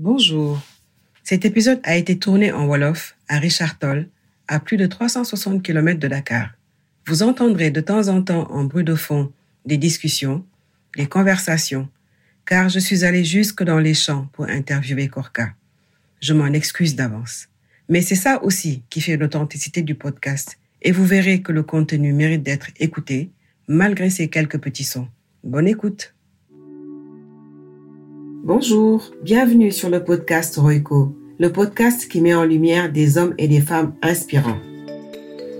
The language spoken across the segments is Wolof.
Bonjour. Cet épisode a été tourné en Wolof à Richard Toll, à plus de 360 km de Dakar. Vous entendrez de temps en temps en bruit de fond des discussions, des conversations, car je suis allé jusque dans les champs pour interviewer Korka. Je m'en excuse d'avance. Mais c'est ça aussi qui fait l'authenticité du podcast, et vous verrez que le contenu mérite d'être écouté, malgré ces quelques petits sons. Bonne écoute Bonjour, bienvenue sur le podcast Royco, le podcast qui met en lumière des hommes et des femmes inspirants.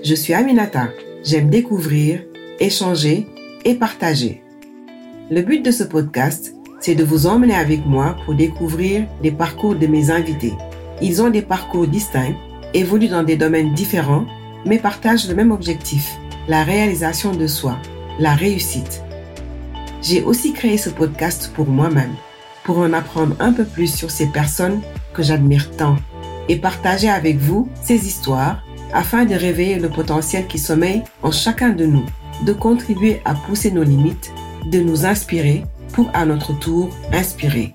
Je suis Aminata, j'aime découvrir, échanger et partager. Le but de ce podcast, c'est de vous emmener avec moi pour découvrir les parcours de mes invités. Ils ont des parcours distincts, évoluent dans des domaines différents, mais partagent le même objectif, la réalisation de soi, la réussite. J'ai aussi créé ce podcast pour moi-même pour en apprendre un peu plus sur ces personnes que j'admire tant et partager avec vous ces histoires afin de réveiller le potentiel qui sommeille en chacun de nous, de contribuer à pousser nos limites, de nous inspirer pour à notre tour inspirer.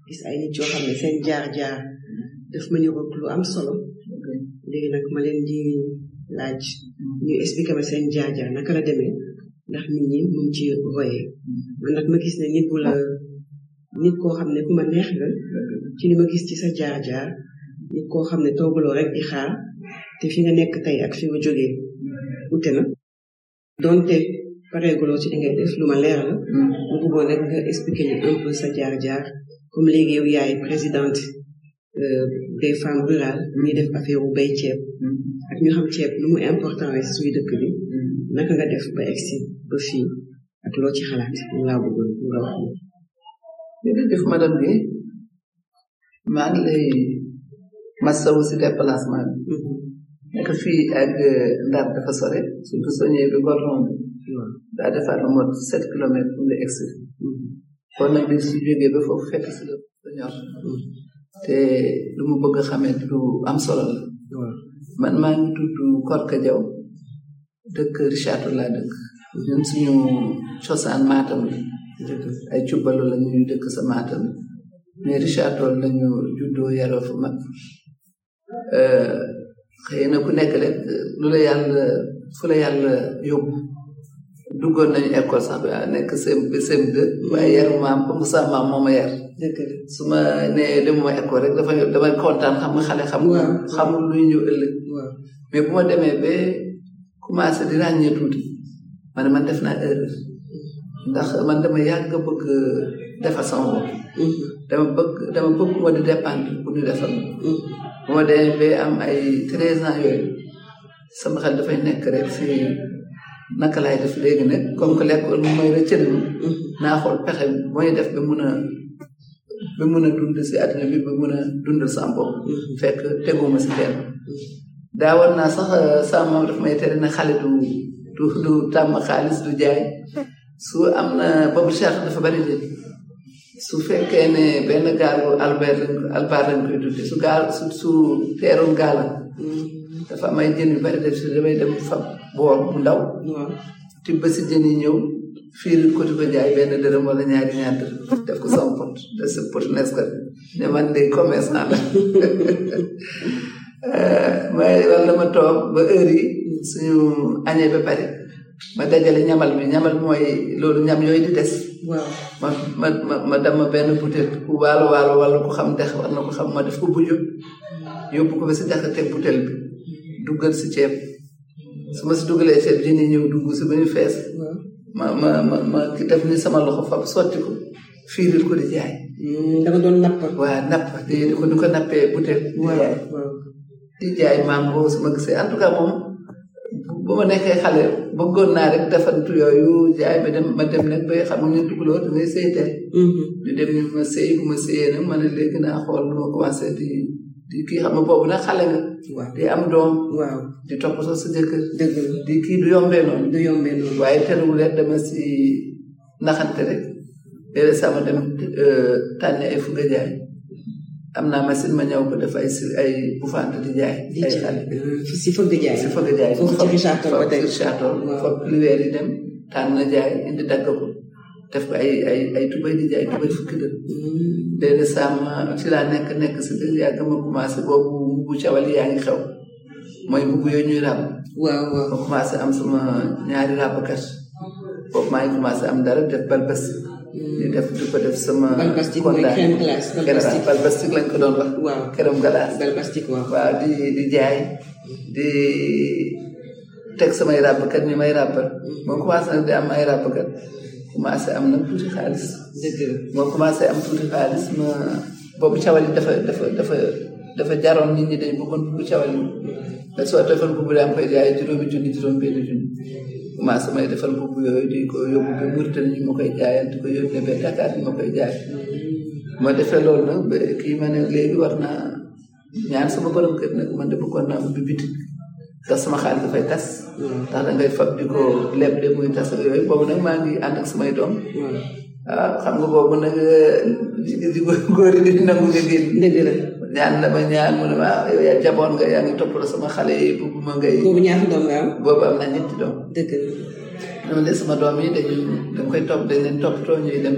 gis ay nit yoo xam ne seen jaar-jaar daf ma ñëw lu am solo léegi nag ma leen di laaj ñu expliqué ma seen jaar-jaar naka la demee ndax nit ñi mun ci royee man nag ma gis ne nit bu la nit koo xam ne ku ma neex la ci li ma gis ci sa jaar-jaar nit koo xam ne toogaloo rek di xaar te fi nga nekk tey ak fi nga jógee ute na donte pareeguloo ci li ngay def lu ma leer la mu bëggoon rek nga expliquer ñu un peu sa jaar-jaar comme léegi yow yaay présidente euh, des femmes rurales ñuy def affaire wu bay ceeb ak ñu xam ceeb lu mu important rek suñu dëkk bi naka nga def ba egsi ba fii ak loo ci xalaat ñu laa bëggoon nga wax ñu jërëjëf madame bi maa ngi lay masawu si déplacement bi mm-hmm. nekk fii ak euh, Ndar dafa sore surtout soo ñëwee bi Gorlon bi mm-hmm. daa defar lu mot sept kilomètres pour nga egsi mm-hmm. kon nag di si jógee ba foofu fekk si la ñor te lu mu bëgg xamee lu am solo la man maa ngi tudd Korka Jaw dëkk Richard Toll laa dëkk ñun suñu cosaan Matam la ay cubbalu la ñuy dëkk sa Matam mais Richard Toll lañu juddoo yaroo fu mag euh, xëy na ku nekk rek lu la yàlla fu la yàlla yóbbu duggoon nañu école sax bi nekk sem sem deux waaye yar maam comme ça maam moo ma yar su ma nee demuma école rek dafay damay kontaan xam nga xale xam xamul luy ñëw ëllëg mais bu ma demee ba commencé di ràññee tuuti ma ne man def naa erreur ndax man dama yàgg bëgg defar sama bopp dama bëgg dama bëgg ma di dépendre pour ñu defar ma bu ma demee ba am ay treize ans yooyu sama xel dafay nekk rek si naka laay def léegi nag comme que lekkool mooy rëccëli ma naa xool pexe mooy def ba mun a ba mën a dund si àddina bi ba mën a dundal sama bopp fekk teguma si fenn daawoon naa sax euh, sama maam daf may tere ne xale du du du tàmm xaalis du jaay su am na boobu charte dafa bari de su fekkee ne benn gaal bu albert lañ ko- albert lañ koy tudde su gaal su su teerum gaala dafa am ay jën yu bari def si damay dem fa boor bu ndaw waaw tibb si jën yi ñëw fiiril ko di ko jaay benn dërëm wala ñaari ñaar dërëm def ko sama pot def sa pot Nescafé ne man de commerçant la may euh, wala dama toog ba heure yi suñu añee ba pare ma dajale ñamal bi ñamal mooy loolu ñam yooyu di des waaw ma ma ma ma dama benn butéel ku waalo waalo wala ku xam dex war na ko xam ma def ko buju yóbbu ko ba si jaxate butéel bi duggal si ceeb su ma si dugalee ceeb jën yi ñëw dugg si ba ñu fees ma ma ma ma ki def ni sama loxo fab sotti ko fiiril ko di jaay Hmm, da nga doon napp. waa napp di di ko di ko nappee butéel di jaay waaw. di jaay mango su ma gisee en tout cas moom bu ma nekkee xale bëggoon naa rek defantu yooyu jaay ba dem ma dem nag ba xam nga ñu dugaloo da ngay sëy teel Mhm. ñu dem ñu ma sëy bu ma sëyee nag ma ne léegi naa xool lu ma commencé di di kii xam nga boobu nag xale nga. waaw di am doom. waaw di toppatoo sa jëkkër. dëgg la di kii du yombee noonu. du yombee noonu waaye terewul rek dama si naxante rek. léeg-léeg sama dem euh, tànn ay fuga jaay am naa machine ma ñëw ko def ay si ay bufante di jaay. di ay jaay xale euh, si fëgg jaay. si fëgg jaay. foofu ci Richard Toll ba tey. foofu ci Richard Toll. Waaw. foofu lu weer yi dem tànn na jaay indi dagg ko. def ko ay ay ay tubay di jaay tubay fukki dër dee de sama ci laa nekk nekk si dër yàgg ma commencé boobu mbubu cawal yaa ngi xew mooy mbubu yooyu ñuy ràbb waaw waaw ma commencé am sama ñaari ràbbkat boobu maa ngi commencé am dara def balbas di def di ko def sama Balbastique mooy kontaan. crème glace, Crème balbastique. balbastique lañ ko doon wax waaw crème glace bal bastik waaw waaw di di jaay di teg samay ràbbkat ñu may ràbbal moo commencé nag di am ay ràbbkat commencé am nag tuuti xaalis dëgg la moo commencé am tuuti xaalis ma boobu cawal yi dafa dafa dafa dafa jaroon nit ñi dañ bëggoon bu cawal yi da soo defal mbubb daa koy jaay juróomi junni juróom benn junni commencé may defal mbubb yooyu di ko yóbbu ba Mauritanie ñu ma koy jaayal di ko yóbbu ba Dakar ñu ma koy jaay ma defee loolu nag ba kii ma ne léegi war naa ñaan sama borom kër nag man de bëggoon naa ubbi bitik ndax sama xaalis dafay tas ndax da ngay fab di ko leb de muy tas ak yooyu boobu nag maa ngi ànd ak samay doom waaw xam nga boobu nag di góor yi di nangu nga génn dëgg la ñaan na ma ñaan mu ne ma ah yow yaa jaboon nga yaa ngi toppatoo sama xale yi bëgguma ngay boobu ñaata doom nga am boobu am naa ñetti doom dëgg la dama ne sama doom yi dañu dañ koy topp dañ leen toppatoo ñuy dem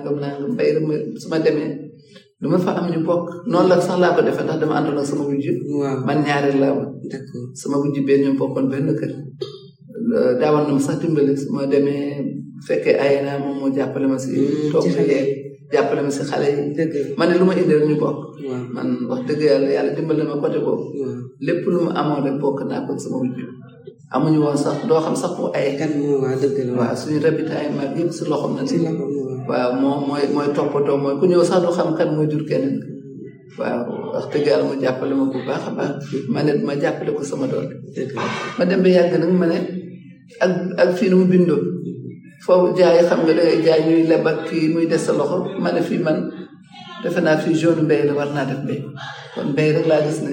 nangam nangam fay dama su ma demee du ma fa am ñu bokk noonu la sax laa ko defee ndax dama àndoon ak sama wujj waaw man ñaareel laa woon d'accord sama wujj bee ñoo bokkoon benn kër daawoon na ma sax dimbali su ma demee fekkee ay naa moom moo jàppale ma si Mm, toog ci xale yeeg jàppale ma si xale yi dëgg la man ne lu ma indi rek ñu bokk waaw man wax dëgg yàlla yàlla dimbali na ma côté boobu waaw lépp lu mu amoon rek bokk naa ko ak sama wujj amuñu woon sax doo xam sax ku ay kan moo waa dëgg la waaw suñu ravitaillement bi yëpp si loxoom la si nekk loxo moo waa waaw moom mooy mooy toppatoo mooy ku ñëw sax du xam kan mooy jur keneen waaw wax dëgg yàlla mu jàppale ma bu baax a baax ma ne ma jàppale ko sama doole dëgg la ma dem ba yàgg nag ma ne ak ak fii nu mu bindoo foofu jaay xam nga dangay jaay ñuy leb ak kii muy des sa loxo ma ne fii man defe naa fii zone mbéy la war naa def mbéy kon mbéy rek laa gis ne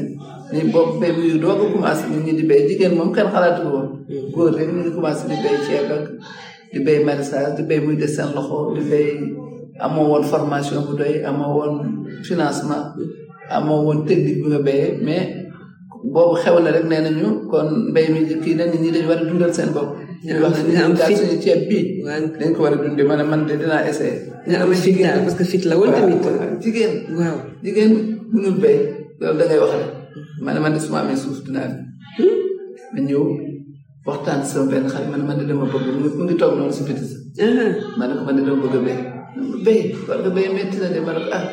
ni boobu mbéy bu doog a commencé nit ñi di béy jigéen moom kenn xalaatu woon góor rek ñu ngi commencé di béy ceeb ak di béy maraîchage di béy muy des seen loxo di béy amoo woon formation bu doy amoo woon financement amoo woon technique bi nga béyee mais boobu xew na rek nee nañu kon mbéy mi kii na nit ñi dañu war a dundal seen bopp ñu wax ne ñu am daal suñu ceeb bi dañ ko war a dundee man man de dinaa essayé nga am fit daal parce que fit la woon tamit jigéen waaw jigéen bu ñu béy loolu da ngay wax rek man man de su ma amee suuf dinaa hmm? ñëw waxtaan si sama benn xarit man man de dama bëgg mu ngi toog noonu si biti sax. Uh-huh. ma ne ko man de dama bëgg a béy. béy war nga béy métti na de ma ne ko ah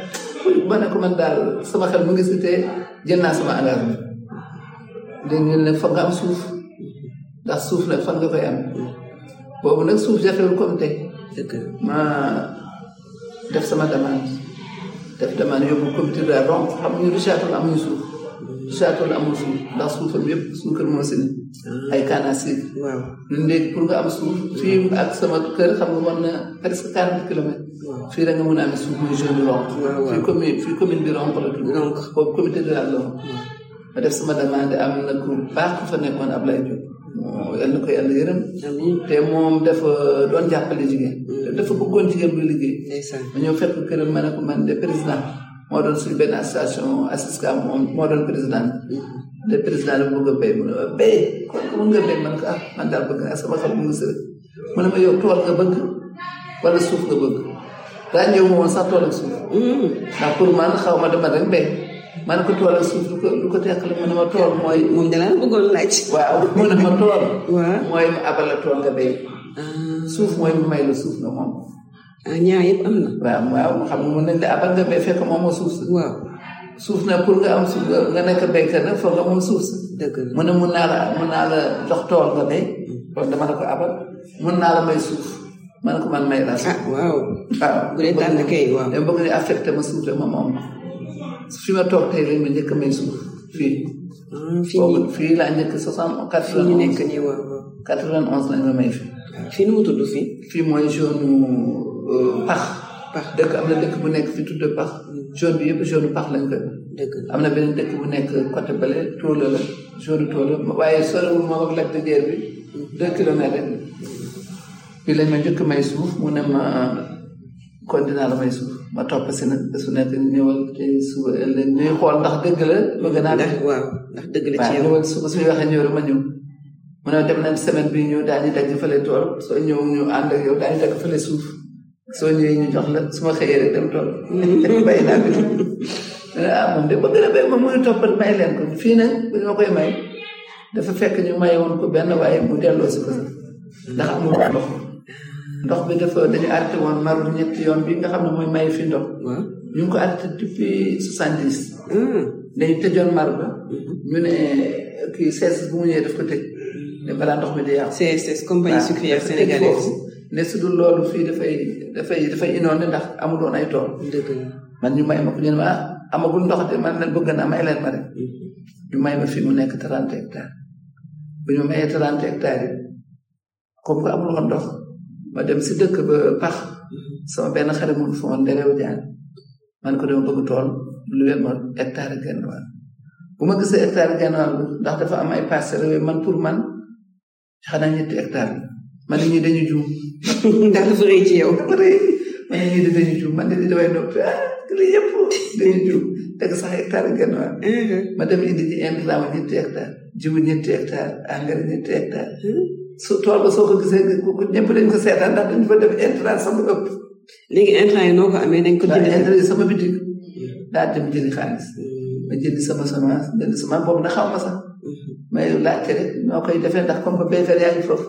ma ne ko man daal sama xel mu ngi si te jël naa sama engagement. dégg ngeen ne foog nga am suuf ndax suuf nag fan nga koy am boobu nag suuf jafewul comme tey. ma. def sama demande def demande yóbbu comité de donc amuñu richaatul amuñu suuf richaatul amul suuf ndax suufam yëpp suñu kër moo si ne ay canasir waaw ñun léegi pour nga am suuf fii ak sama kër xam nga war na presque quarante kilomètres waaw fii da nga mën a am suuf muy jeune lonk waaw, waaw. fii commune fii commune bi lonk la tudd Donc. boobu comité de la lonk ma def sama demande am na ku baax ku fa nekkoon Ablaye Diop moo yal na ko yàlla yërëm amiin te moom dafa doon jàppale jigéen te dafa bëggoon jigéen buy liggéey ndeysaan ma ñëw fekk këram ma ne ko man de président moo doon suñu benn association assisca moom moo doon président de président la bëgg a béy mu ne ma béy kon ko mën nga béy man ko ah man daal bëgg naa sama xam mu ngi si rek mu ne ma yow tool nga bëgg wala suuf nga bëgg daa ñëw ma woon sax tool ak suuf ndax pour man xaw ma dama rek mbéy ma ne ko tool ak suuf lu ko lu ko teqale mu ne ma tool mooy moom dalaa bëggoon laaj waaw mu ne ma tool waaw mooy mu abal la tool nga béy suuf mooy mu may la suuf nga moom ah ñaar yëpp am na. waaw waaw xam nga mën nañ la abal nga bay fekk moom moo suuf si. waaw suuf na pour nga am suuf nga nekk béykat nag foog nga moom suuf si. dëgg la mu ne mun naa la mun naa la jox tool nga béy. kon dama la ko abal mun naa la may suuf ma ne ko man may laa suuf. ah waaw. waaw bu dee tànn kay waaw. dama bëgg ne affecté ma suuf de ma moom fi ma toog tey lañ ma njëkk a may suuf fii. Hmm, fii boobu fii laa njëkk soixante quatre fii ñu nekk nii waaw waaw. quatre vingt onze lañ ma may fii fii nu mu tudd fii. fii mooy zone euh, pax pax dëkk am na dëkk bu nekk fi tudd pax zone bi yëpp zone pax lañ koy wax dëgg la. am na beneen dëkk bu nekk côté bale Tóola la zone Tóola waaye soriwul ma ak Lac de Guiers bi deux kilomètres bi lañ ma njëkk may suuf mu ne ma kon dinaa la may suuf ma topp si nag su nekk ñëwal te suba ëllëg ñuy xool ndax dëgg la bëgg naa ndax waaw ndax dëgg la ci yow ñëwal suba suñu waxee ñëw rek ma ñëw mu ne dem nañ semaine bi ñëw daañu daj fële tool soo ñëw ñu ànd ak yow daañu dagg fële suuf soo ñëwee ñu jox la su ma xëyee rek dem tool bay naa bi ah moom de bëgg na bay ma mënu toppal may leen ko fii nag bu ñu ma koy may dafa fekk ñu may woon ko benn waaye mu delloo si ko sax ndax amul ndox ndox bi dafa dañu arrêté woon marul ñetti yoon bi nga xam ne mooy may fi ndox waaw ñu ngi ko arrêté depuis soixante dix ah dañu tëjoon mar ba ñu ne kii sees bu mu ñëwee daf ko tëj ne balaa ndox mi di yàqu CSS compagnie waaw sucrière dafa tëj sénégalaise foofu. ne su dul loolu fii dafay dafay dafay inondé ndax amul woon ay tool dëgg la man ñu may ma ko ñu ne ma ah amagul ndox de man leen bëgg naa may leen ma rek ñu may ma fi mu nekk trente hectares bu ñu mayee trente hectares yi comme que amul woon ndox ma dem si dëkk ba pax sama benn xale mun fa woon nderew jaan man ko dama bëgg tool lu leen ma hectare genn wàll bu ma gisee hectare genn wàll ndax dafa am ay parcelles yooyu man pour man xanaa ñetti hectare bi man ne ñuy dañu juum ndax dafa rëy ci yow dafa rëy man ne ñuy dañu juum man de damay noppi ah li yëpp dañu juum teg sax hectare genn waa ma dem indi ci intrant wa ñetti hectare jiwu ñetti hectare engrais ñetti hectare su tool ba soo ko gisee ñëpp dañ ko seetaan ndax dañ fa def intrant sax bu ëpp léegi intrant yi noo ko amee dañ ko waaw jënd intérêt sama bitik daa dem jëli xaalis ma jënd sama semence jënd sama boobu na xaw ma sax may laajte rek ñoo koy defee ndax comme que béykat yaa ngi foofu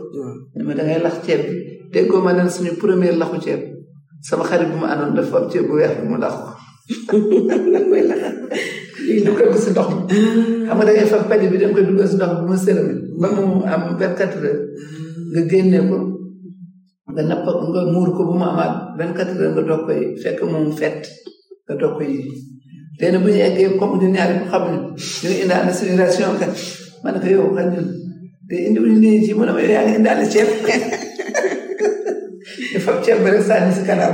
ne ma da ngay lax ceeb bi déggoo ma leen suñu première laxu ceeb sama xarit bu ma àndoon dafa am ceeb bu weex bi mu lax ko mooy la lii dugal ko si ndox mi xam nga da ngay fab padi bi dem koy dugal si ndox mi mu sërëmi ba mu am vingt quatre heures nga génnee ko nga napp nga muur ko bu mu amaat vingt quatre heures nga doog koy fekk moom fett nga doog koy yi tey nag bu ñu eggee comme du ñaari ko xam ne ñu ngi indaale suñu ration kat ma ne ko yow xam ñun te indi wuñu ne ci mu ne ma yaa ngi indaale ceeb te fab ceeb bi rek sànni si kanam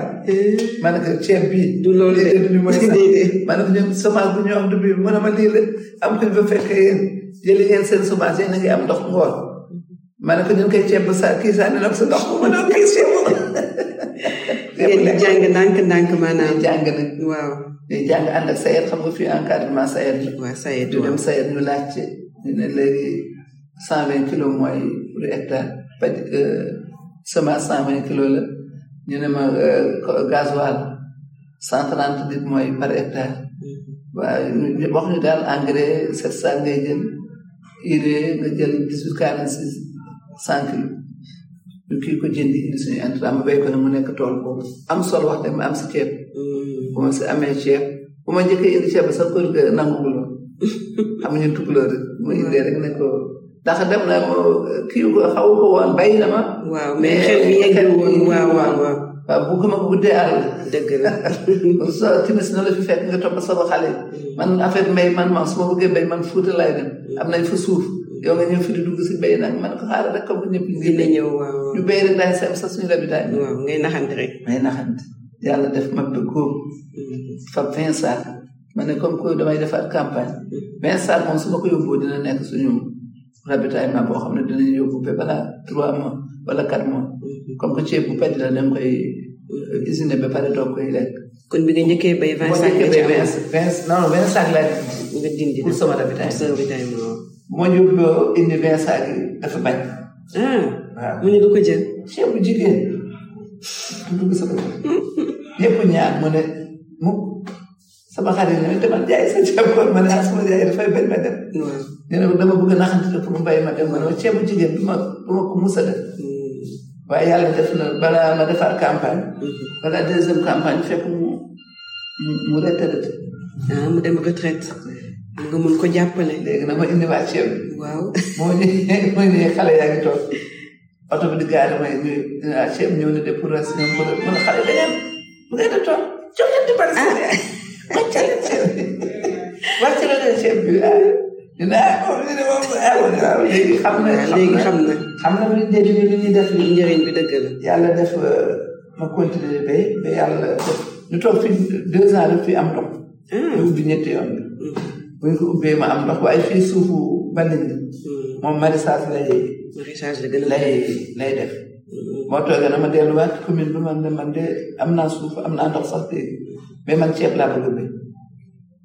ma ne ko ceeb bii du loolu de du mooy sax ma ne ko ñun semence bu ñu am du bii mu ne ma lii la am ko ba fekkee yéen jëli ngeen seen semence yéen a ngi am ndox ngoor ma ne ko ñun koy ceeb sa kii sànni nag sa ndox ma ne ko kii ceeb ngeen di jàng ndànk ndànk maanaam di jàng nag waaw di jàng ànd ak sayer xam nga fii encadrement sayer la waaw sayer du dem sayer ñu laaj ci ñu ne léegi cent vingt kilos mooy pour hectare paj euh, semence cent vingt kilos la ñu ne ma euh, gasoil cent trente litres mooy par hectare mm-hmm. waaw wax ñu daal engrais sept cent ngay jël urée nga jël dix huit quarante six cent kilos ñu kii ko jëndi indi suñu intrant ma béy ko ne mu nekk tool boobu am solo wax dama am si ceeb bu ma si amee ceeb bu ma njëkkee indi ceeb ba sa kër ga nanguwuloo xam ñu tukuloo rek mu indee rek ne ko ndax dem na kii ko xaw ko woon bay na ma waaw mais xel mi yegg woon waaw waaw waaw waaw bu gëm a guddee àll dëgg la so timis na la fi fekk nga topp sama xale yi man affaire mbay man man su ma bëggee mbay man fuuta laay dem am nañ fa suuf yow nga ñëw fi di dugg si mbay nag man ko xaaral rek comme ñëpp ngi dina ñëw waaw ñu béy rek daay sam sa suñu rabi daay waaw ngay naxante rek may naxante yàlla def ma bëggoo fa vingt sac ma ne comme que damay defaat campagne vingt sac moom su ma ko yóbboo dina nekk suñu ravitaillement boo xam ne dinañ yóbbu ba balaa trois mois wala quatre mois comme que ceeb bu paj la dañ koy euh, usiner ba pare doo koy lekk. kon bi nga njëkkee bay vingt sacs nga ci am vingt vingt non non vingt sacs laa nga dindi pour sama ravitaillement. sa ravitaillement waaw. moo ñu loo indi vingt sacs yi dafa bañ. ah waaw mu ne du ko jël. ceeb bu jigéen du dugg sama kër. ñëpp ñaar mu ne mu sama xarit ne demal jaay sa ceeb koor ma ne ah sama jaay dafay bañ ma dem ñu ne ko dama bëgg naxante pour mu bàyyi ma dem ma ne ma ceebu jigéen du ma du ma ko musa def waaye yàlla def na balaa ma defar campagne balaa deuxième campagne fekk mu mu mu retraité ah mu dem retraite nga mun ko jàppale léegi na ma indiwaat ceeb bi waaw moo ñu moo ñu xale yaa ngi toog oto bi di gaare may nuyu ah chef ñëw na de pour la si ñoom pour la mun a xale da ngeen bu ngeen di toog jox leen di bari seen yaay wàcce leen chef bi wàcce leen chef bi ah ñu ne ah moom ñu ne moom ah moom waaw léegi xam na waaw léegi xam na xam na lu ñu dégg lu ñuy def li njëriñ bi dëgg la yàlla def ma continuer bay ba yàlla def ñu toog fi deux ans daf fi am doom ah ubbi ñetti yoon bi bu ñu ko ubbee ma am ndox waaye fii suufu bandi bi moom maraîchage lay maraîchage la gën a lay lay def moo toogee na ma delluwaat commune bi man ne man de am naa suuf am naa ndox sax léegi mais man ceeb laa bëgg a béy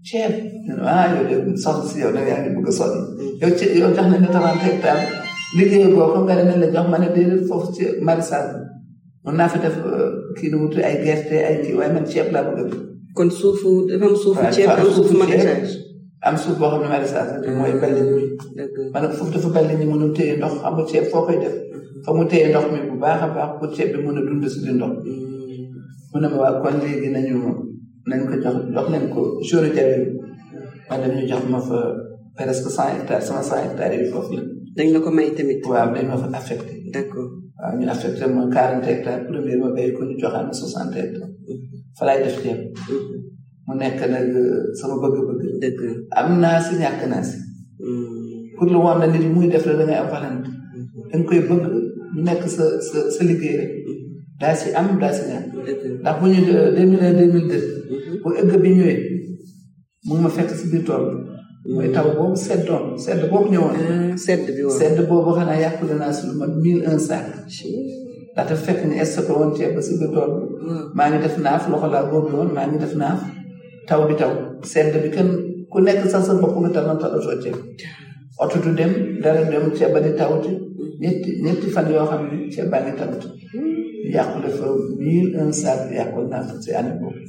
ceeb ñu ne ah yow de soxna si yow da yaa ngi bëgg a sonn yow ci yow jox nañ la trente hectares liggéey boo ko nga ne nañ la jox ma ne déedéet foofu ci maraîchage mën naa fa def euh, kii nu mu tudd ay gerte ay kii waaye man ceeb laa bëgg kon suufu dafa am suufu ceeb am suufu maraîchage am suuf boo xam ne maraîchage la mooy ah, belle nuit ma ne foofu dafa belle nuit mënul téye ndox amul ceeb foo koy def mm-hmm. fa mu téye ndox mi bu baax a baax pour ceeb bi mën a dund si di ndox mm-hmm. mu ne ma waa kon léegi nañu nañ ko jox jox nañ ko joru jawel ma dem ñu jox ma fa presque cent hectares sama cent hectares yi foofu la dañ la ko may tamit waaw dañ ma fa affecté d'accord waaw ñu affecté ma quarante hectares premier ma béy ko ñu joxaat ma soixante hectares fa laay def ceeb mu nekk nag sama bëgg-bëgg dëgg am naa si ñàkk naa si pour lu woon na nit muy def la da ngay am valante da nga koy bëgg nekk sa sa sa liggéey rek daa si am daa si ñàkk ndax bu ñu deux mille un deux mille deux bu ëgg bi ñëwee mu ngi ma fekk si biir tool bi mooy taw boobu seddoon sedd boobu ñëwoon sedd bi woon sedd boobu xanaa yàqule naa si lu mat mille un sac ndax dafa fekk ni stocké woon ceeb ba si biir tool bi maa ngi def naaf loxo laa góob woon maa ngi def naaf taw bi taw sedd bi kenn ku nekk sax sa bopp nga tànn tànn soo ceeb oto du dem dara dem ceeb ba di tawut ñetti ñetti fan yoo xam ne ceeb ba di tawut yàqu dafa mille un sac yàqu naa ko si année boobu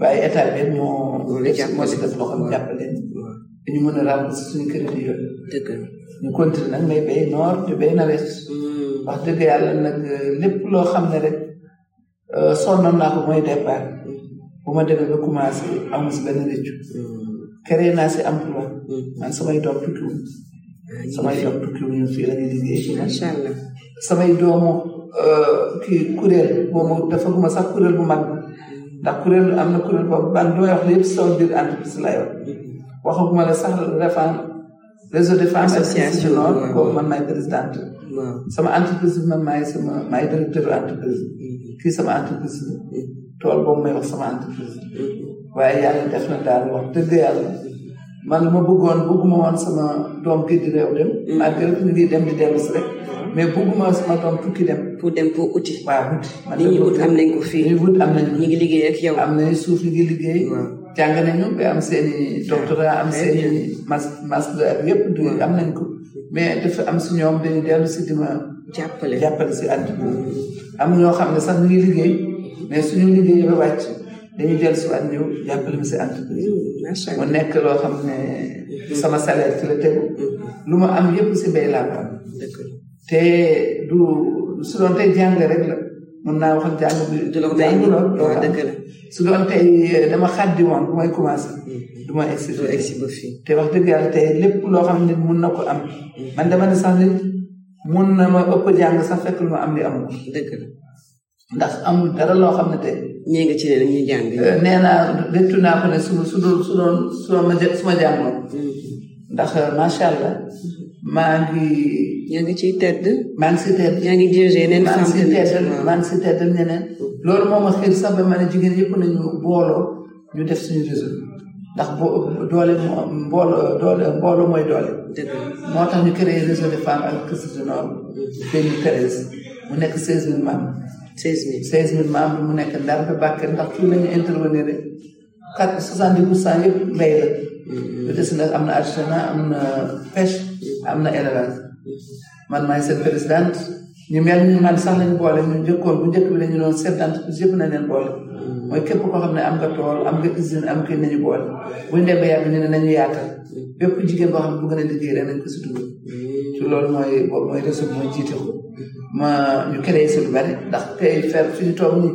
waaye état bi moo moo si def loxoom jàppale ñu mën a rembourser suñu crédit yooyu dëgg ñu continuer nag may bay noor di bay nawet wax dëgg yàlla nag lépp loo xam ne rek euh, sonnoon naa ko mooy départ bu ma demee ba commencé amu si benn rëccu créé naa si emploi man samay doom tukkiwuñ samay doom tukkiwuñ fii la ñuy liggéey macha allah samay doomu euh, kii kuréel boobu dafa guma sax kuréel bu mag ndax kuréel am na kuréel boobu ban li may wax lépp sama biir entreprise lay wax waxaguma la sax refaan réseau de femmes ak sciences du nord boobu man maay présidente sama entreprise bi man maay sama maay directeur entreprise mm-hmm. kii sama entreprise bi mm-hmm. tool boobu may wax sama entreprise mm-hmm. waaye yàlla def na daal wax dëgg yàlla man ma bëggoon bëgguma woon sama doom kii di réew dem malgré que ñu ngi dem di dellu si rek mais bëgguma sama doom tukki dem pour dem pour uti waaw uti man li ñuy ut am nañ ko fii li ñuy ut am nañ ñu ngi liggéey ak yow am nañ suuf ñu ngi liggéey jàng nañu ba am seen i doctorat am seen i mas master ak yëpp du am nañ ko mais dafa am si ñoom dañu dellu si di ma jàppale jàppale si ànd bi am ñoo xam ne sax ñu ngi liggéey mais suñu liggéey ba wàcc dañu dellu si waat ñëw jàppale ma si ànd bi macha mu allah nekk loo xam ne sama salaire ci la tegu lu ma am yëpp si mbay laa ko am dëgg la. te du su doon tey jàng rek la mën naa wax ak jàng bi. du la ko tey waaw dëgg la su doon tey eh, dama xaddi woon bu may commencé. Mm-hmm. du ma egsi du egsi ba fii. te wax dëgg yàlla tey lépp loo xam ne mun na ko am. Mm-hmm. man dama ne sax nit mun na ma ëpp jàng sax fekk lu ma am li amul. dëgg la. ndax amul dara loo xam ne tey. ñee nga ci ne dañuy jàng. Euh, nee naa rëccu naa ko ne su su doon su doon su doon ma su ma jàngoon. Mm-hmm. ndax euh, macha allah. Mm-hmm. maa ngi. yaa ngi ciy tedd. maa ngi si tedd. yaa ngi dirigé yeneen femmes. maa ngi si tedd maa ngi si tedd ñeneen. Mm-hmm. loolu moo ma xiir sax ba ma ne jigéen yëpp nañu booloo. ñu def suñu réseau ndax boo doole moo mbooloo doole mbooloo mooy doole dëgg la moo tax ñu créé réseau de femmes ak Christ du Nord 2013 mu nekk 16000 membres seize mille 16000 membres mu nekk Ndar ba Bakel ndax fii la ñu intervenir rek 4 70 pour cent yëpp mbay la lu des nag am na artisanat am na pêche am na élevage man maay seen présidente ñu mel ni man sax lañu boole ñu njëkkoon bu njëkk bi la ñu doon seet entreprise yëpp na leen boole mooy képp koo xam ne am nga tool am nga usine am kii nañu boole buñu dem ba yàgg ñu ne nañu yaatal bépp jigéen boo xam ne bëgg na liggéey rek nañ ko si dugal ci loolu mooy boobu mooy réseau bi mooy jiite ko ma ñu créé si lu bari ndax tey fer fi ñu toog nii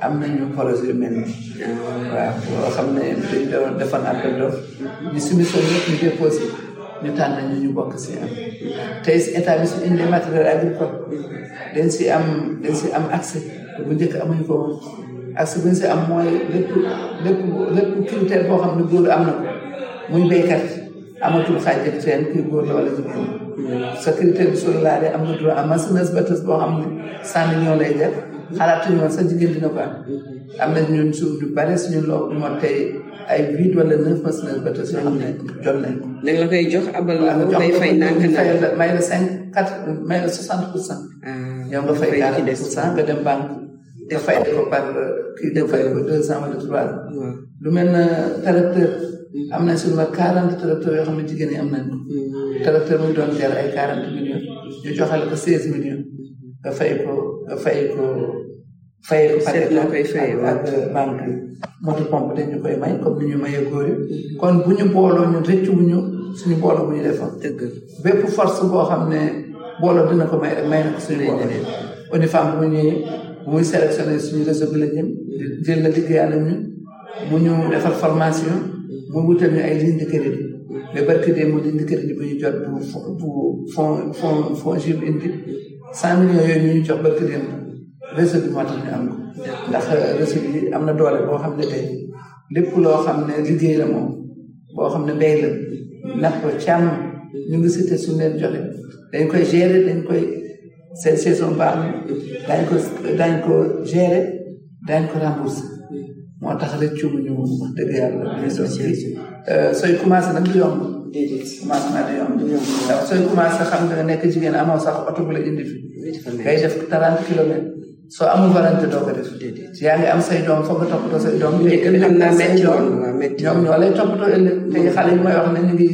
am nañu projet yu mel nii. waaw boo xam ne dañu doon defoon appel d'offre ñu soumission yëpp ñu déposé ñu tànn ñu ñu bokk si am tey si état bi su indee matériel agricole dañ si am dañ si am accès bu njëkk amuñu ko woon accès bu ñu si am mooy lépp lépp lépp critère boo xam ne góor am na ko muy béykat amatul xàjjat seen kii góor la wala jigéen sécurité bi solo laa de am na droit am masinas batas boo xam ne sànni ñoo lay def xalaatuñu woon sax jigéen dina ko am am na ñun suuf du bare suñu loo moo tey ay huit wala neuf masinas batas yoo xam ne jot nañ ko dañ la koy jox abal la ko day fay nànk nànk may la cinq quatre may la soixante pour cent yow nga fay quarante pour cent nga dem banque te fay ko par kii de fay ko deux cent wala trois lu mel na tracteur am na sur la quarante tracteur yoo xam ne jigéen ñi am nañ ko tracteur mu doon jar ay quarante millions ñu joxal ko seize millions nga fay ko nga fay ko fay ko Seet la koy fay, ak ak banque yi moto pompe dañu koy may comme ni ñu mayee góor yi kon bu ñu booloo ñun rëccu wuñu suñu booloo bu ñu defoon dëgg bépp force boo xam ne booloo dina ko may rek may na ko suñu bopp ONU Femmes bu ñuy bu muy sélectionné suñu réseau bi la jëm jël la liggéeyal ñu mu ñu defal formation mu wutal ñu ay ligne de crédit mais barki dee mu ligne de crédit bu ñu jot bu bu fond fond fond jur indi cent millions yooyu ñu ñu jox barki dee réseau bi moo tax ñu am ko ndax réseau bi am na doole boo xam ne tey lépp loo xam ne liggéey la moom boo xam ne mbéy la napp càmm ñu ngi cité suñu leen joxe dañ koy gérer dañ koy seen saison baax na dañ ko dañ ko gérer dañ ko rembourser moo tax rek cuubu ñu wax dëgg yàlla dañuy soog sooy commencé nag du yomb déedéet commencement du yomb ndax sooy commencé xam nga nekk jigéen amoo sax oto bu la indi fi ngay def 30 kilomètres soo amul volonté doo ko def déedéet yaa ngi am say doom foog nga toppatoo say doom. te gën xam naa métti woon waaw métti ñoom ñoo lay toppatoo ëllëg te xale yi may wax ne ñu ngi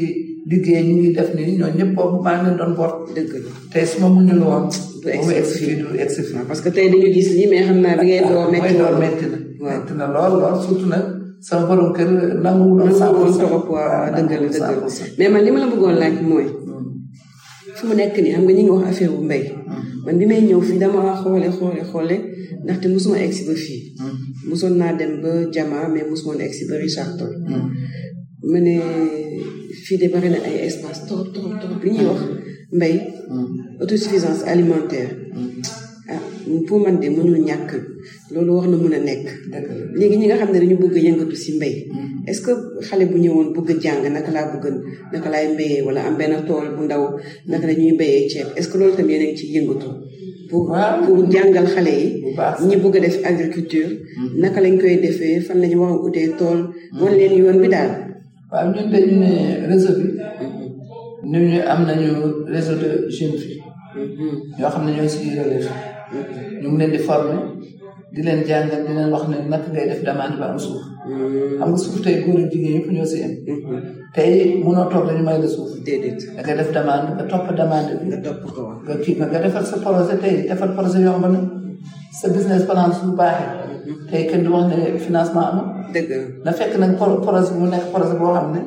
liggéey ñu ngi def nii ñoo ñëpp boobu maa ngi leen doon boot. dëgg la tey su ma muñul woon. du egsi egsi fii du egsi fii. parce que tey dañu gis lii mais xam naa bi ngay door métti door métti na. métti na lool lool surtout nag sama borom kër nangu. nangu woon trop waaw dëgg la dëgg la mais man li ma la bëggoon laaj mooy. fu mu nekk nii xam nga ñu ngi wax affaire bu mbay man bi may ñëw fii dama xoole xoole xoole ndaxte mosuma egsi ba fii mosoon naa dem ba jama mais mosuma woon egsi ba Richard Toll ma ne fii de bari na ay espace trop trop trop li ñuy wax mbay autosuffisance alimentaire ah pour man de mënul ñàkk loolu war na mën a nekk. léegi ñi nga xam ne dañu bëgg a yëngatu si mbéy. Mm. est-ce que xale bu ñëwoon bëgg a jàng naka laa bëgg naka laay mbéyee wala am benn tool bu ndaw naka la ñuy mbéyee ceeb est-ce que loolu tamit yéen a ngi ciy yëngatu. pour pour jàngal xale yi. ñi bëgg a def agriculture. Mm. naka lañ koy defee fan lañu war a utee tool. Mm. wan leen yoon bi daal. waaw ñun dañu ne réseau bi ñu ñu am nañu réseau de jeunes filles yoo xam ne ñooy suñu relève ñu ngi leen di former di leen jàngal di leen wax ne naka ngay def demande ba am suuf xam nga suuf tey góor ak jigéen yëpp ñoo si am tey mënoo toog dañu may la suuf déedéet da nga def demande nga topp demande bi nga topp ko nga kii nga defal sa projet tey defal projet yomb na sa business plan su baaxee. tey kenn du wax ne financement amul. dëgg na fekk nag projet mu nekk projet boo xam ne.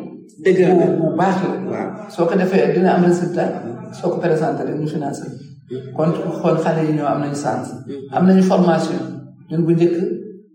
dëgg bu bu baax la. waaw soo ko defee dina am résultat. soo ko présenté rek ñu financé. kon kon xale yi ñoo am nañu chance. am nañu formation ñun bu njëkk.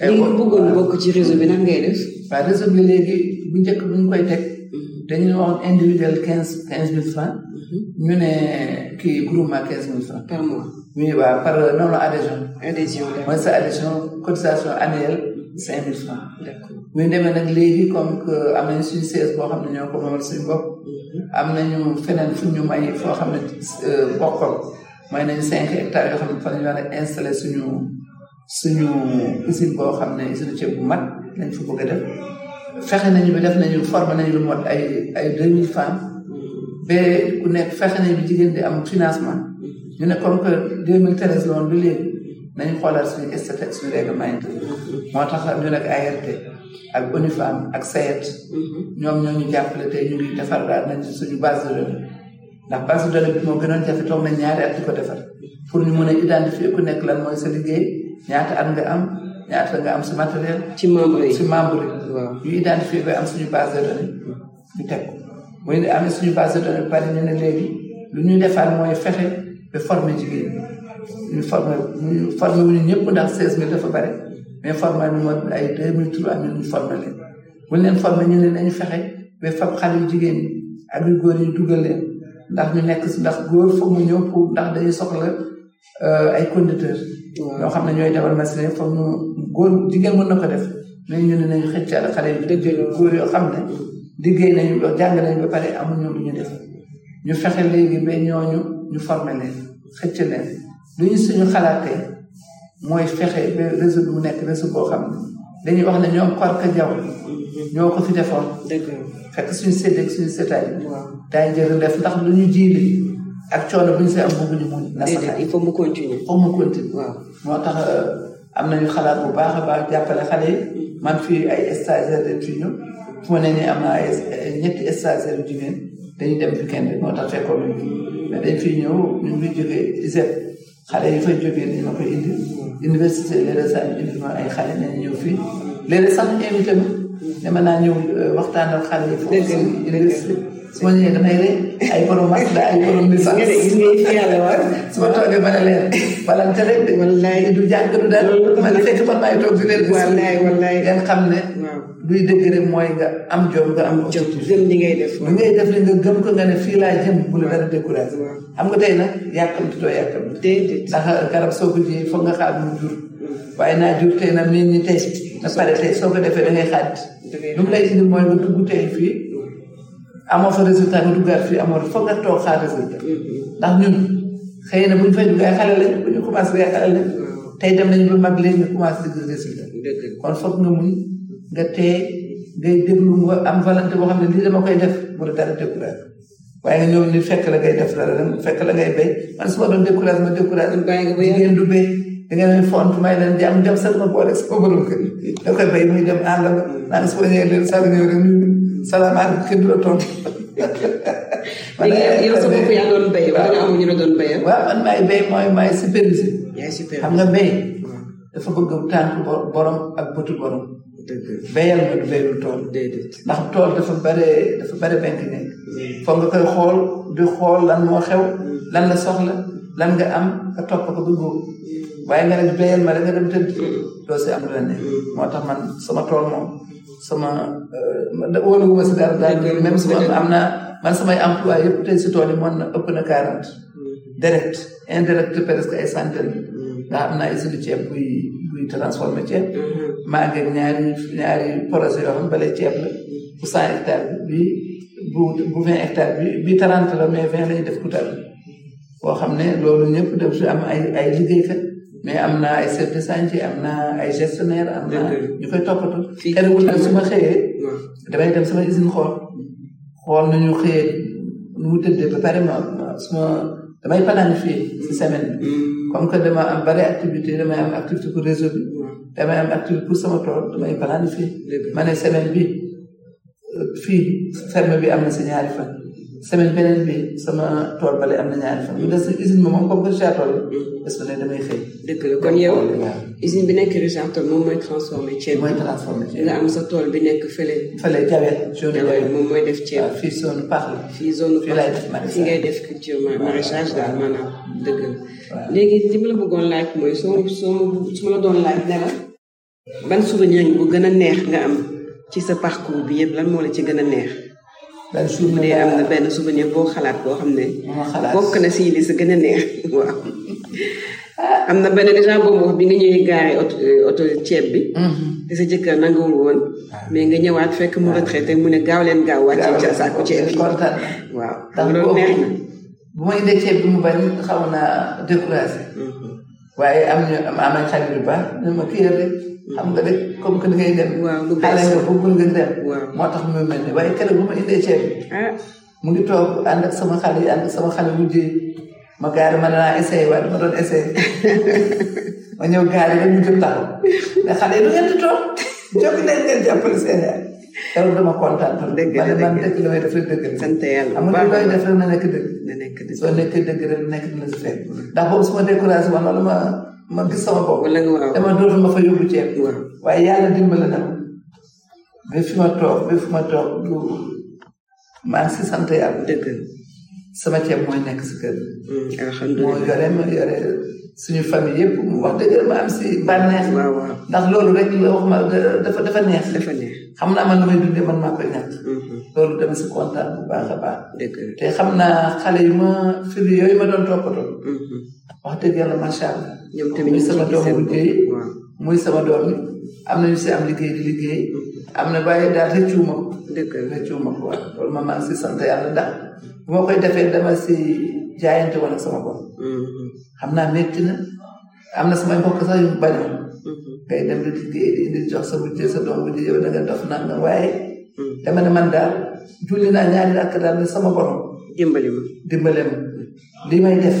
léegi nga bëggoon bokk ci réseau bi nan ngay def. waaw réseau bi léegi bu njëkk bu ñu koy teg. dañu wax individuel quinze quinze mille francs. ñu ne kii groupement quinze mille francs. par mois. oui waaw par non non adhésion. adhésion mooy sa adhésion cotisation annuelle cinq mille francs. d'accord bu ñu demee nag léegi comme que am nañu suñu siège boo xam ne ñoo ko moomal suñu bopp. am nañu feneen fu ñu may foo xam ne bokkal may nañu cinq hectares yoo xam ne fa la ñu war a installé suñu. suñu usine boo xam ne usine ceeb bu mag lañ fa bëgg a def fexe nañu bi def nañu formé nañu lu mot ay ay deux mille femmes ba ku nekk fexe nañu bi jigéen di am financement ñu ne comme que deux mille treize la woon ba léegi nañu xoolal suñu statut ak suñu règlement intérieur moo tax ñu nekk ART ak ONUFAM ak SAED ñoom ñoo ñu jàppale tey ñu ngi defar daal nañ ci suñu base de données ndax base de données bi moo gënoon jafe toog na ñaari at di ko defar pour ñu mën a identifier ku nekk lan mooy sa liggéey ñaata at nga am ñaata nga am si matériel. ci membre yi ci membre yi. waaw ñu identifier ba am suñu base de données ñu teg ko muy ne am na suñu base de données ba pare ñu ne léegi lu ñuy defaat mooy fexe ba former jigéen ñi ñu former ñu former wu ñu ñëpp ndax 16000 dafa bare mais former ñu mot ay 2000 3000 ñu former leen. bu leen formé ñu ne nañu fexe ba fab xale yu jigéen ñi ak yu góor yi dugal leen ndax ñu nekk si ndax góor foog mu ñëw pour ndax dañuy soxla euh, ay conducteurs. yoo xam ne ñooy dawal machine foog ñu góor jigéen mën na ko def mais ñu ne nañu xëccal xale yi dëgg góor yoo xam ne liggéey nañu ba jàng nañu ba pare amuñu lu ñu def ñu fexe léegi ba ñooñu ñu formé leen xëcc leen. lu ñu suñu xalaatee mooy fexe ba réseau bi mu nekk réseau boo xam ne dañuy wax ne ñoom korka jaw ñoo ko fi defoon dëgg fekk suñu séddeeg suñu sétaay waaw daañu jël def ndax lu ñu jiile ak coono bu ñu si am bëgguñu mu déedéet nasaxaay il faut mu continuer foofu mu continue waaw moo tax am nañu xalaat bu baax a baax jàppale xale yi man fii ay stagiaire de tuñu fu ma ne nii am na ay ñetti stagiaire yu jigéen dañuy dem weekend moo tax fekkoon nañu fi mais dañ fiy ñëw ñu ngi jógee ISEP xale yi fay jógee dañ ma koy indi université léeg-léeg sax ñu indi ma ay xale nañ ñëw fii léeg-léeg sax ñu invité ma dama naa ñëw waxtaanal xale yi foofu université su ma ñëwee damay rëy ay borom mas la ay borom bi sax. gis nga it yàlla war. su ma toogee ba ne leen balante rek de. wallaay du jàng du dara. ma ne fekk man maay toog di leen. wallaay wallaay ngeen xam ne. waaw luy dëgg rek mooy nga am jom nga am. jom gëm li ngay def. li ngay def li nga gëm ko nga ne fii laa jëm. bu la dara découragé. xam nga tey nag yàkkamti doo yàkkamti. déedéet ndax garab soo ko jiyee foog nga xaar mu jur. waaye naa jur tey nag mel ni tey. na pare tey soo ko defee da ngay xaar. lu mu lay indil mooy nga dugg tey fii amoo fa résultat nga duggaat fii amoo foog nga toog xaar résultat ndax ñun xëy na bu ñu fay dugg ay xale lañ bu ñu commencé ay xale lañ tey dem nañu ba mag léegi nga commencé di résultat kon foog nga muñ nga tee ngay déglu nga am volonté boo xam ne lii dama koy def mu ne dara décourage waaye nga ñëw ni fekk la ngay def dara dem fekk la ngay béy man su ma doon découragé ma découragé bàyyi nga ba yàgg jigéen du béy da nga leen font may leen jàmm dem sa dama boole sama borom kër da koy bay muy dem àll ba naan su ma ñëwee leen saa ñëw rek nuyu salaamaaleykum kenn du la tontu léegi yow sa bopp yaa doon béy wala nga amuñu la doon béyal waaw man maay bay mooy maay supervisé yaay super xam nga bay dafa bëgg tànk borom ak bëtu borom béyal ma du béyul tool ndax tool dafa bare dafa bare benk nekk foog nga koy xool di xool lan moo xew lan la soxla lan nga am nga topp ko ba góob waaye nga ne béyal ma rek nga dem tëdd doo si am lu la nekk moo tax man sama tool moom sama euh, wóolu wuma si dara daal même su ma am naa man samay emploi yëpp tey si tool yi mën na ëpp na quarante direct indirect presque ay centaine ndax am na ay suñu ceeb buy buy transformé ceeb maa ngi ñaari ñaari projet yoo xam bale ceeb la bu cent hectare bi bu bu vingt hectare bi bi trente la mais vingt lañu def kutal boo xam ne loolu ñëpp def si am ay ay liggéeykat mais am na ay chef de chantier am na ay gestionnaire am na ñu koy toppatoo kenn ku ne su ma xëyee damay dem sama usine xool xool nañu xëy nu mu tëddee ba pare ma su ma damay planifié si semaine bi mm. comme que dama am bari activité damay am activité pour réseau bi mm. damay am activité pour sama tool damay planifié ma ne semaine bi euh, fii ferme bi am na si ñaari fan semaine beneen bi sama tool bale am na ñaari fan mu des usine bi moom comme que si tool bés bu ne damay xëy dëgg la kon yow usine bi nekk Richard Toll moom mooy transformé ceeb mooy transformé ceeb nga am sa tool bi nekk fële. fële jawel zone jawel moom mooy def ceeb. fii zone pax la. fii zone pax la fii ngay def culture maraîchage daal maanaam dëgg la. léegi li ma la bëggoon laaj mooy soo soo ma la doon laaj ne la. ban souvenir bu gën a neex nga am ci sa parcours bi yëpp lan moo la ci gën a neex ban bu dee am na benn souvenir boo xalaat boo xam ne ma xalaat bokk na si li sa gën a neex waaw am na benn déjà boobu wax bi nga ñëwee gaare oto oto ceeb bi te sa jëkkër nanguwul woon mais nga ñëwaat fekk mu retraité mu ne gaaw leen gaaw wàcce ca sàkku ceeb bi kontaan waaw ndax loolu boobu neex na bu ma indee ceeb bi mu bañ xaw naa découragé Mhm. waaye am ñu am nañ xarit yu baax ñu ma kii rek xam nga rek comme que ni ngay dem. waaw lu xale nga bëggul nga dem. moo tax mu mel ni waaye keroog bu ma indee ceeb bi. Ah. mu ngi toog ànd ak sama xale yi ànd ak sama xale bu jëy ma gaari ma danaa essayé waaye dama doon essayé ma ñëw gaari rek mu jëm taxaw mais xale yi du ngeen di toog jóg leen ngeen jàppale seen yaay keroog dama kontaan tam dëgg la man dëgg la waaye dafa dëgg sant yàlla xam nga looy def rek na nekk dëgg na nekk dëgg soo nekkee dëgg rek nekk dina si fekk ndax boobu su ma découragé woon wala ma ma gis sama bopp wala nga waaw dama dootu ma fa yóbbu ceeb waaye yàlla dimbale na ma ba fi ma toog ba fi ma toog du maa ngi si sant yàlla dëgg sama ceeb mooy nekk si kër mm, moo alhamdulilah yore ma yore suñu famille yëpp mu wax dëgg ma am si bànneex waaw waaw ndax loolu rek la wax ma da- dafa dafa neex dafa neex xam naa man lu may dundee man maa koy ñàkk Mhm, loolu dama si kontaan bu baax a baax dëgg te xam naa xale yu ma firi yooyu ma doon toppatoo mhm. wax dëgg yàlla macha allah. ñoom tamit ñu sama doom bu liggéey muy sama doom yi am nañu si am liggéey di liggéey mm-hmm. am na bàyyi daal rëccuuma ko. dëgg la rëccuuma ko waaw loolu man maa ngi si sant yàlla ndax bu ma koy defee dama si jaayante woon ak sama bopp. Mm-hmm. xam naa métti na am na samay mbokk sax yu bañ a. Mm-hmm. ngay dem di liggéey di indi jox sa wujje sa doom wujje yow da nga dof naan nga waaye. dama ne man daal julli naa ñaari rakk daal ne sama borom. dimbali ma dimbale ma. li may def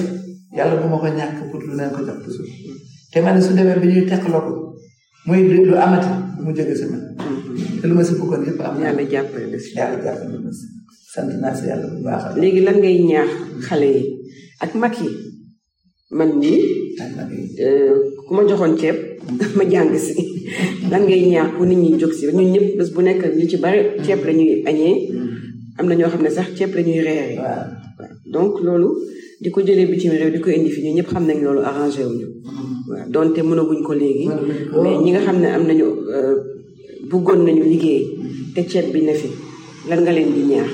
yàlla bu ma ko ñàkk pour lu leen ko jox toujours te ma ne su demee bi ñuy teqaloo ko muy lu amati bu mu jóge si man te lu ma si bëggoon yëpp am yàlla jàppale la si yàlla jàppale la si sant naa si yàlla bu baax léegi lan ngay ñaax xale yi ak mag yi man nii euh, ku ma joxoon ceeb ma jàng si lan ngay ñaax ku nit ñi jóg si ñun ñëpp bés bu nekk ñu ci bari ceeb la ñuy añee mm. am na ñoo xam ne sax ceeb la ñuy reere donc loolu di ko jëlee bitim réew di ko indi fi ñu ñëpp xam nañ loolu arrangé wuñu waaw donte mënaguñ ko léegi mais ñi nga xam ne am nañu euh, bëggoon nañu liggéey te ceeb bi ne fi lan nga leen di ñaax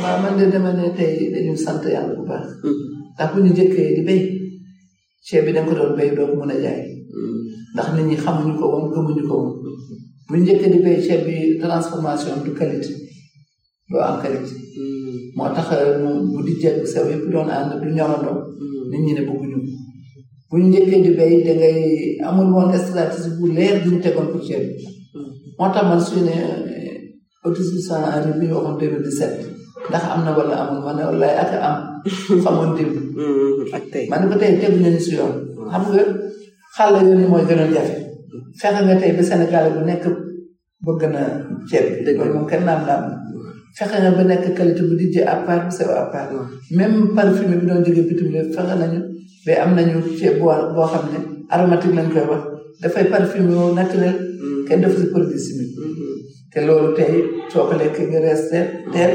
waaw man de dama ne tey dañu sant yàlla bu baax hmm. ndax bu ñu jëkkee di béy ceeb bi da ko doon béy doo ko mën a jaay hmm. ndax nit ñi xamuñu ko woon gëmuñu ko woon bu ñu njëkkee di béy ceeb bi transformation du qualité doo am xarit moo tax mu mu di jël sew yëpp doon ànd du ñorandoo nit ñi ne bëgguñu bu ñu njëkkee di béy da ngay amul woon stratégie bu leer bu ñu tegoon pour ceeb moo tax man suñu ne autosuffisant en riz bi ñu waxoon 2017 ndax am na wala amul ma ne wallaay ak am xamoon démb ak tey ma ne ko tey tegu nañu si yoon xam nga xàll yoon yi mooy gën a jafe fexe nga tey ba Sénégal bu nekk bëgg na ceeb bi Dëgg la. loolu moom kenn naam naam fexe na ba nekk qualité bu dijjee à part bu sew à part même parfumé bi doon jógee bitim réew fexe nañu ba am nañu ceeb boo boo xam ne aromatique lañ koy wax dafay parfumé wu naturel kenn defu si produit chimique te loolu tey soo ko lekkee nga rees teel teel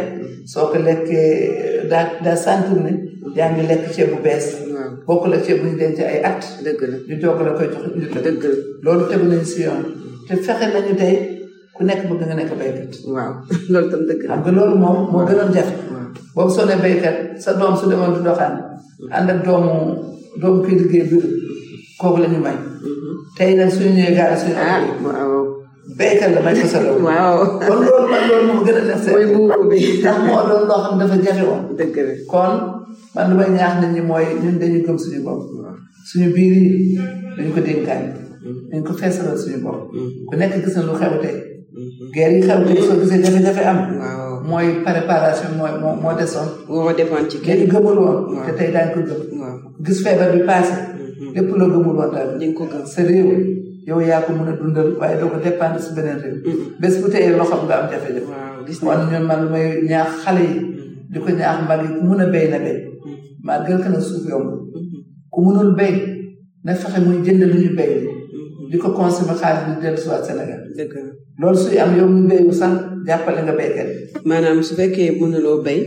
soo ko lekkee daa daa sentir ne yaa ngi lekk ceeb bu bees waaw bokkul ak ceeb bu ñu denc ay at dëgg la ñu joog la koy jox indil la dëgg la loolu tegu nañ si yoon te fexe nañu tey ku nekk bëgg nga nekk baykat. waaw loolu tam dëgg xam nga loolu moom moo gën a jafe. boobu soo ne baykat sa doom su demoon du doxaan. ànd ak doomu doomu kuy liggéey bi kooku la ñu may. Mm-hmm. tey nag suñu ñëwee gaara suñu. ah waaw. béykat la may ko sa doom. waaw kon loolu man loolu moom gën a def. mooy buubu bi ndax moo doon loo xam dafa jafe woon. dëgg la kon man lu may ñaax nit ñi mooy ñun dañuy gëm suñu bopp. suñu biir yi dañ ko dénkaan dañ ko feesalal suñu bopp ku nekk gis na lu xew tey guerre yi xew tey soo gisee jafe-jafe am mooy préparation mooy moo moo desoon moo defoon ci kenn gëmul woon te tey daañ ko gëm gis feebar bi passé mm-hmm. lépp loo gëmul woon daal di ko gëm sa réew yow yaa ko mën a dundal waaye doo ko dépendre si beneen réew mm-hmm. bés bu teyee loxoom nga am jafe-jafe kon ñun man lu may ñaax xale yi mm-hmm. di ko ñaax mag yi ku mën a béy na béy malgré que na suuf yomb ku mënul béy na fexe muy jënd lu ñu béy di ko consommer xaalis bi dellu si waat Sénégal dëgg la loolu suy am yow mu béyu sax jàppale nga béykat yi maanaam su fekkee mënuloo béy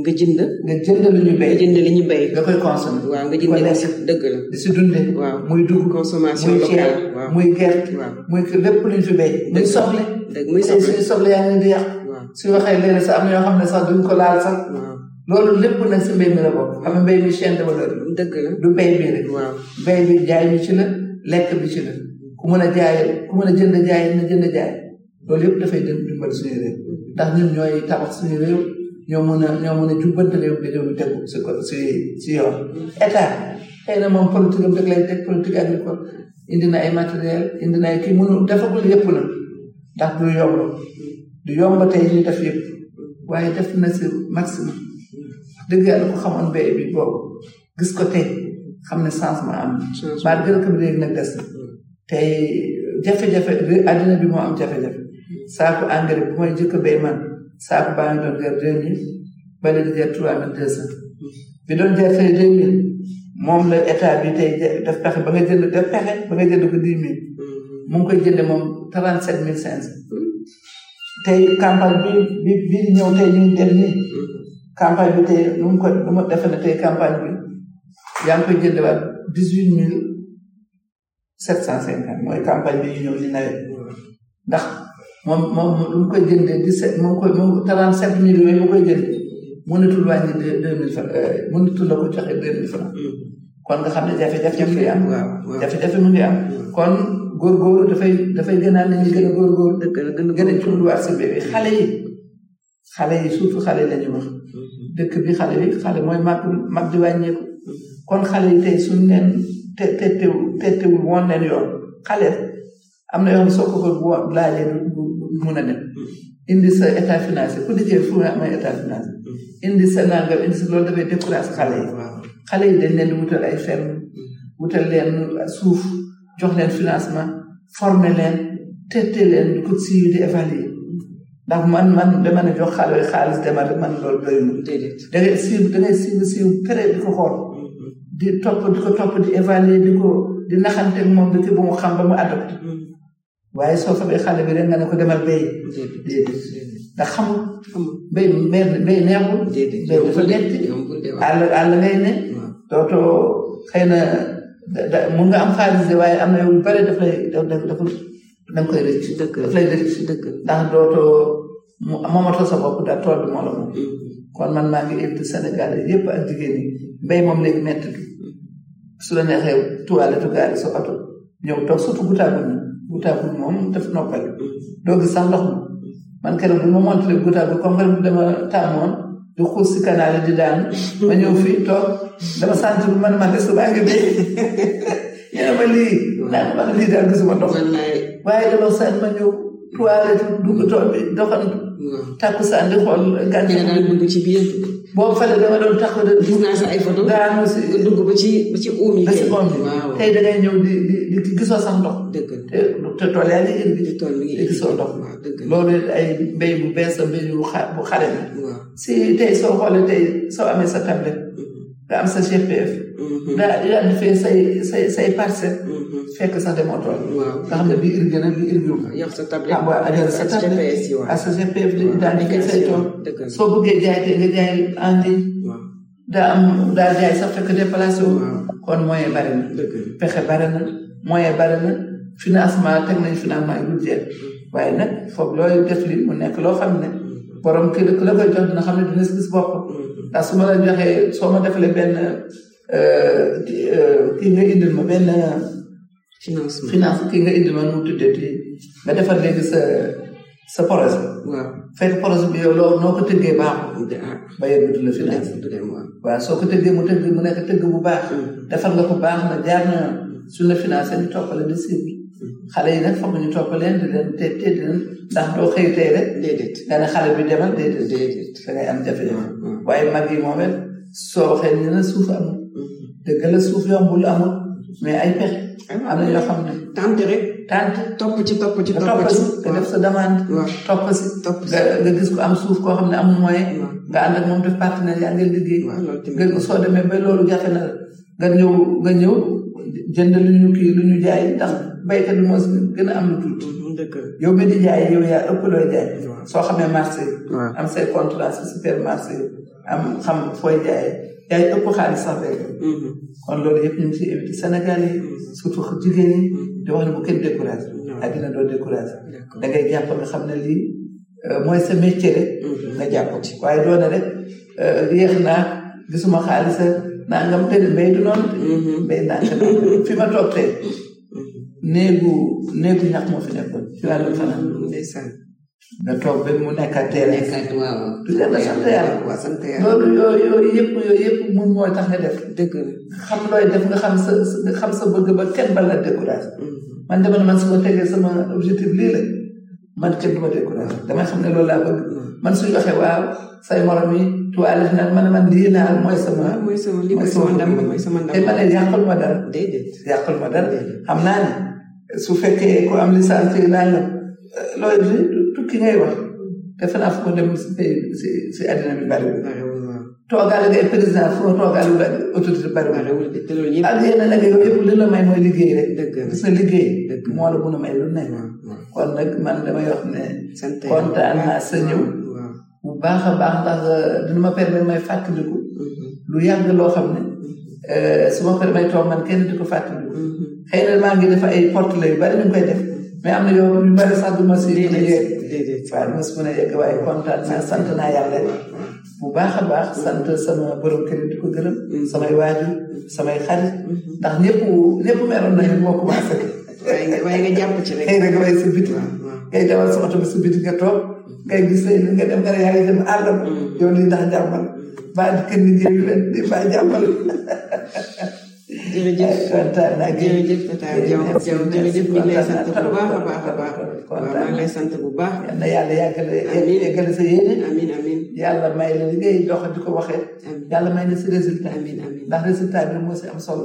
nga jënd nga jënd lu ñu nga béy jënd li ñu béy nga koy consommer waaw nga di ko jënd lekk dëgg la di si dundee waaw muy dugub consommation muy ceeb locale waaw muy gerte waaw muy que lépp lu ñu fi béy muy soble dëgg muy tey soxla suñu soble yaa ngi leen di yàq waaw suñu waxee léegi sax am na yoo xam ne sax duñ ko laal sax waaw loolu lépp nag si mbéy mi la bokk xam nga mbéy mi chaîne de valeur la dëgg la du mbéy bi rek waaw mbéy bi jaay bi ci la lekk bi ci la ku mën a jaay ku mën a jënd jaay na jënd jaay loolu yëpp dafay dem dimbal suñu réew ndax ñun ñooy tabax suñu réew ñoo mën a ñoo mën a jubbante réew bi réew mi tegu si ko si si yoon état xëy na moom politique am rek lay teg politique agricole indi na ay matériel indi na ay kii mënul defagul yëpp na ndax du yomb du yomb tey ñu def yëpp waaye def na si maximum dëgg yàlla ko xamoon mbéy bi boobu gis ko tey xam ne changement am malgré que léegi nag des na tey jafe-jafe addina bi moo am jafe-jafe saaku engrais bi mooy jëkk béy man saaku baa ngi doon jar deux mille ba leen di jar trois mille deux cent bi doon jar say deux mille moom la état bi tey def pexe ba nga jënd def pexe ba nga jënd ko dix mille mu ngi koy jënde moom trente sept mille cinq cent tey campagne bi bi bi ñëw tey ñu ngi dem nii campagne bi tey nu mu ko nu mu defe ne tey campagne bi yaa ngi koy jëndewaat dix huit mille sept cent cinquante mooy campagne bi ñu ñëw ci nawet ndax moom moom lu mu koy jëndee dix sept moom koy moom trente sept mille yooyu mu koy jëndee mënatul wàññi deux deux mille francs mënatul la ko joxe deux mille francs kon nga xam ne jafe-jafe mu ngi am jafe-jafe mu ngi am kon góorgóorlu dafay dafay gënaat nañu gën a góorgóorlu gën a jubluwaat si bébé xale yi xale yi suufu xale yi lañu wax dëkk bi xale bi xale mooy mag mag di wàññeeku kon xale yi tey suñ leen te te tettewul woon leen yoon xale am na yoon soo ko ko bu laajee du mun a dem indi sa état financier ku di jël fu nga amee état financier indi sa nangam indi sa loolu dafay décourage xale yi xale yi dañ leen di wutal ay ferme wutal leen suuf jox leen financement former leen tette leen ñu ko si di évaluer ndax man man dama ne jox xale xaalis dama rek man loolu doy mu déedéet da ngay siiw da ngay siiw siiw pere di ko xool di topp di ko topp di évaluer di ko di naxante ak moom di ko ba mu xam ba mu adopté waaye soo fabee xale bi rek nga ne ko demal béy ndax xamul béy mbéy mbéy neexul déedéet mbéy dafa metti ñoom bu dee wax àll àll ngay ne waaw dootoo xëy na da da mun nga am xaalis de waaye am na yu bare daf lay daf daf daf da nga koy rëcc dëgg daf lay rëcc dëgg ndax dootoo mu moomatoo sa bopp daal tool bi moo la moom kon man maa ngi invité Sénégal yëpp ak jigéen ñi mbéy moom léegi métti du su la neexee tuwaale tu gaari sa oto ñëw toog surtout gutaabu bi gutaabu bi moom daf noppal doo gis sax ndox mi man keroog bu ma monté gutaabu bi comme que dama tàmmoon di xuus si canal yi di daanu ma ñëw fii toog dama sant bu man man de su baa ngi dee yéen ma lii naan man lii daal gisuma dox waaye dama sant ma ñëw toilette dugg tool bi doxantu takku saan di xool gàncax daal dugg ci biir boo fale dama doon taxaw de gis naa sa ay photo daanu si dugg ba ci ba ci uum yi ba si oom bi waaw tey da ngay ñëw di di di gisoo sax ndox dëgg te te tool yaa ngi indi di tool mi ngi gisoo ndox loolu ay mbéy bu bees la mbéy bu xa bu xare la si tey soo xoolee tey soo amee sa tablette nga am sa GPF daa yaa ngi fee say say say parcelle fekk sax demoo tool nga xam ne bi irrigué na bi irrigué wu yow sa tablette ah waaw ajal sa tablette ak sa GPF daal di fee say tool soo bëggee jaay tey nga jaay en ligne daa am daa jaay sax fekk déplacé wu kon moyen bari na pexe bari na moyen bari na financement teg nañ financement yu jeex waaye nag foog looy def li mu nekk loo xam ne borom kii dëkk la koy jox dina xam ne dina si gis bopp ndax su ma la joxee soo ma defalee benn kii nga indil ma benn financement finance ki nga indi man mu tuddee di nga defar léegi sa sa projet. waaw fekk projet bi yow loo noo ko tëggee baaxul. ah bailleur bi du la du dem financé. du dem waaw. waaw soo ko tëggee mu tëgg mu nekk tëgg bu baax. defar nga ko baax na jaar na suñ la financé ñu toppale di si bi. xale yi nag foog ñu toppaleen di leen te te di leen ndax doo xëy tey rek déedéet nga ne xale bi demal déedéet déedéet. da ngay am jafe-jafe. waaw. waaye mag yi moom it soo waxee ñu ne suuf amul dëgg la suuf yombul amul mais ay pexe am na yoo xam ne tànte rek tànte topp ci topp ci nga topp topp ci si nga def sa demande waaw topp si topp si nga nga gis ko am suuf koo xam ne amul moyen waaw nga ànd ak moom def partenariat ngeen liggéey waaw loolu tamit nga soo demee ba loolu jafe na la nga ñëw nga ñëw jënd lu ñu kii lu ñu jaay ndax béykat bi moo si gën a am lu tuuti Mhm, dëgg la yow mi di jaay yow yaa ëpp looy jaay waaw soo xamee marché yi waaw am say contrat si supermarché yi am xam fooy jaayee yaay ëpp xaalis sax day mm-hmm. kon loolu yëpp ñu ngi ciy éviter Sénégal yi mm-hmm. surtout jigéen ñi mm-hmm. di wax ne bu kenn découragé ak dina doo découragé da ngay jàpp nga xam ne lii euh, mooy sa métier rek nga jàpp ci waaye doona rek euh, yéex naa gisuma xaalis naa ngam te mbay du noonu mbay naa fi ma toog tey néegu néegu ñax moo fi nekkoon fi laa doon fanaan ndeysaan nga toog ba mu nekk ak teel nekkaat waaw du dem ba sant yàlla waaw sant yàlla loolu yooyu yooyu yëpp yooyu yëpp mun mooy tax nga def dëgg la xam looy def nga xam sa sa- nga xam sa bëgg ba kenn bala décourage Mhm. man dama ne man su ma tegee sama objectif lii la man kenn du ma décourage damay xam ne loolu laa bëgg man suñu waxee waaw say morom yi tuwaale naan man man lii naa mooy sama waaw mooy sama li mooy sama ndam mooy sama ndam te ma ne yàqul ma dara déedéet yàqul ma dara xam naa ne su fekkee ku am licence ci nangam looy bi tukki ngay wax defe naa fu ma dem si pays si si àddina bi bari toogaale ngay président fu ma toogaale ba autorité bari ma réew te loolu yëpp ak yeneen nag yow yëpp li la may mooy liggéey rek dëgg la sa liggéey dëgg moo la mun a may lu nekk waaw waaw kon nag man damay wax ne sant kontaan naa sa ñëw bu baax a baax ndax euh, dina ma permettre may fàttaliku mm-hmm. lu yàgg loo xam ne euh, su ma ko damay toog man kenn di ko fàttaliku mm-hmm. xëy na maa ngi def ay portele yu bari ñu koy def mais am na yow yu bari sax du ma si mën a yegg waaw du ma si mën a yegg waaye kontaan naa sant naa yàlla bu baax a baax sant sama borom kër di ko gërëm mm-hmm. samay waajur samay xarit ndax ñëpp ñëpp meroon nañu moo commencé waaye nga waaye nga jàpp ci rek. xëy na nga bàyyi sa biti. ngay dawal sa oto bi sa biti nga toog. ngay gis say nga dem nga ne yaa ngi dem àll ba. yow lii ndax jàmbal. baa di kër nit ñi leen di baa jàmbal. jërëjëf kontaan naa jërëjëf Tata Diaw Diaw jërëjëf ñu ngi lay sant bu baax a baax a baax. waaw maa ngi lay sant bu baax. yal na yàlla yàggale yàggale sa yéene. amiin amiin yàlla may la li ngay dox di ko waxee. yàlla may na si résultat. amiin amiin ndax résultat bi moo si am solo.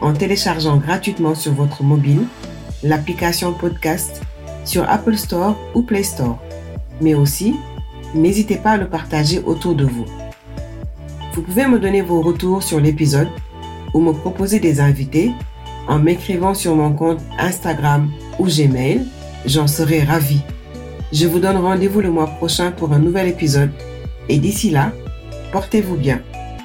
en téléchargeant gratuitement sur votre mobile l'application podcast sur Apple Store ou Play Store. Mais aussi, n'hésitez pas à le partager autour de vous. Vous pouvez me donner vos retours sur l'épisode ou me proposer des invités en m'écrivant sur mon compte Instagram ou Gmail J'en serai ravie. Je vous donne rendez-vous le mois prochain pour un nouvel épisode. Et d'ici là, portez-vous bien.